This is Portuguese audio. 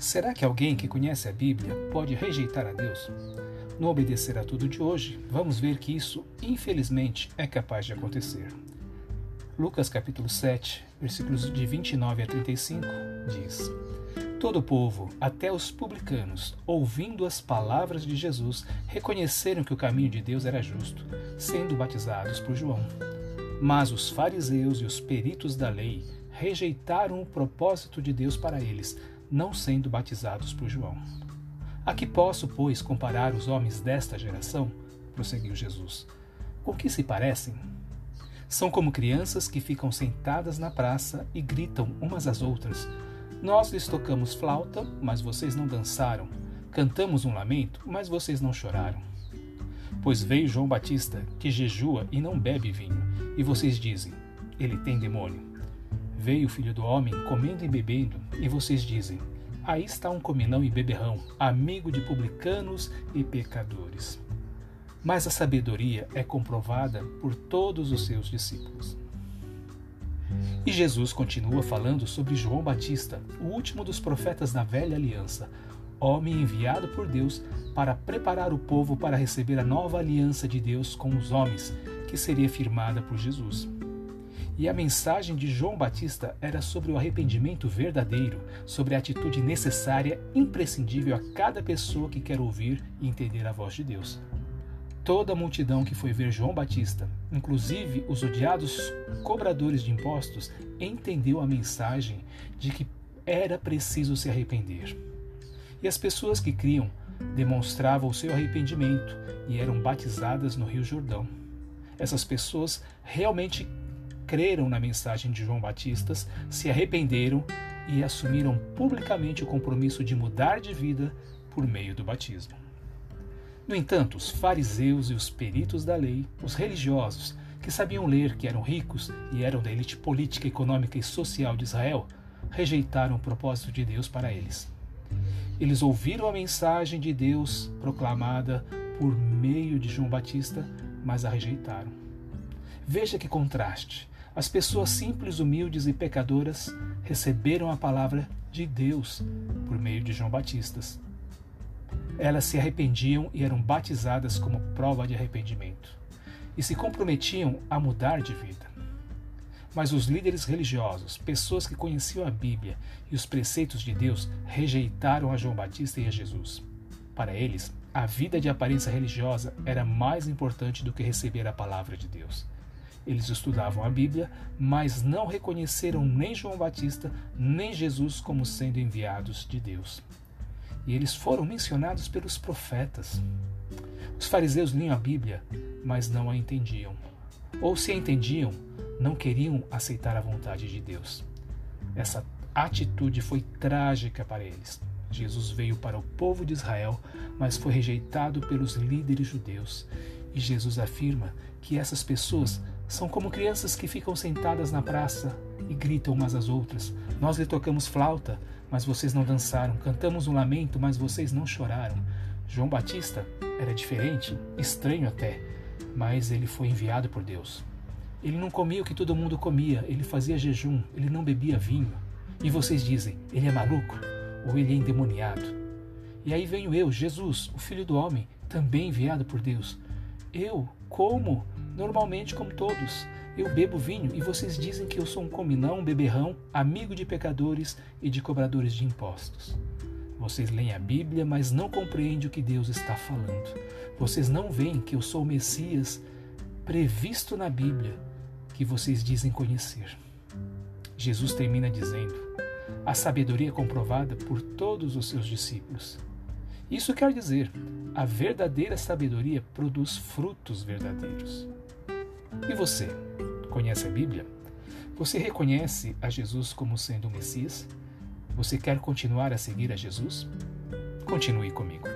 Será que alguém que conhece a Bíblia pode rejeitar a Deus? No Obedecer a Tudo de hoje, vamos ver que isso, infelizmente, é capaz de acontecer. Lucas capítulo 7, versículos de 29 a 35, diz: Todo o povo, até os publicanos, ouvindo as palavras de Jesus, reconheceram que o caminho de Deus era justo, sendo batizados por João. Mas os fariseus e os peritos da lei rejeitaram o propósito de Deus para eles, não sendo batizados por João. A que posso, pois, comparar os homens desta geração? prosseguiu Jesus. Com que se parecem? São como crianças que ficam sentadas na praça e gritam umas às outras. Nós lhes tocamos flauta, mas vocês não dançaram. Cantamos um lamento, mas vocês não choraram. Pois veio João Batista, que jejua e não bebe vinho, e vocês dizem: Ele tem demônio. Veio o filho do homem comendo e bebendo, e vocês dizem: Aí está um cominão e beberrão, amigo de publicanos e pecadores. Mas a sabedoria é comprovada por todos os seus discípulos. E Jesus continua falando sobre João Batista, o último dos profetas da velha aliança, homem enviado por Deus para preparar o povo para receber a nova aliança de Deus com os homens, que seria firmada por Jesus. E a mensagem de João Batista era sobre o arrependimento verdadeiro, sobre a atitude necessária, imprescindível a cada pessoa que quer ouvir e entender a voz de Deus. Toda a multidão que foi ver João Batista, inclusive os odiados cobradores de impostos, entendeu a mensagem de que era preciso se arrepender. E as pessoas que criam demonstravam o seu arrependimento e eram batizadas no Rio Jordão. Essas pessoas realmente creram na mensagem de João Batista, se arrependeram e assumiram publicamente o compromisso de mudar de vida por meio do batismo. No entanto, os fariseus e os peritos da lei, os religiosos, que sabiam ler, que eram ricos e eram da elite política, econômica e social de Israel, rejeitaram o propósito de Deus para eles. Eles ouviram a mensagem de Deus proclamada por meio de João Batista, mas a rejeitaram. Veja que contraste. As pessoas simples, humildes e pecadoras receberam a palavra de Deus por meio de João Batista. Elas se arrependiam e eram batizadas como prova de arrependimento e se comprometiam a mudar de vida. Mas os líderes religiosos, pessoas que conheciam a Bíblia e os preceitos de Deus, rejeitaram a João Batista e a Jesus. Para eles, a vida de aparência religiosa era mais importante do que receber a palavra de Deus. Eles estudavam a Bíblia, mas não reconheceram nem João Batista nem Jesus como sendo enviados de Deus. E eles foram mencionados pelos profetas. Os fariseus liam a Bíblia, mas não a entendiam. Ou se a entendiam, não queriam aceitar a vontade de Deus. Essa atitude foi trágica para eles. Jesus veio para o povo de Israel, mas foi rejeitado pelos líderes judeus. E Jesus afirma que essas pessoas são como crianças que ficam sentadas na praça e gritam umas às outras: Nós lhe tocamos flauta, mas vocês não dançaram. Cantamos um lamento, mas vocês não choraram. João Batista era diferente, estranho até, mas ele foi enviado por Deus. Ele não comia o que todo mundo comia, ele fazia jejum, ele não bebia vinho. E vocês dizem: ele é maluco ou ele é endemoniado. E aí venho eu, Jesus, o Filho do Homem, também enviado por Deus. Eu como normalmente como todos. Eu bebo vinho e vocês dizem que eu sou um cominão, um beberrão, amigo de pecadores e de cobradores de impostos. Vocês leem a Bíblia, mas não compreendem o que Deus está falando. Vocês não veem que eu sou o Messias previsto na Bíblia que vocês dizem conhecer. Jesus termina dizendo: a sabedoria é comprovada por todos os seus discípulos. Isso quer dizer, a verdadeira sabedoria produz frutos verdadeiros. E você, conhece a Bíblia? Você reconhece a Jesus como sendo o Messias? Você quer continuar a seguir a Jesus? Continue comigo.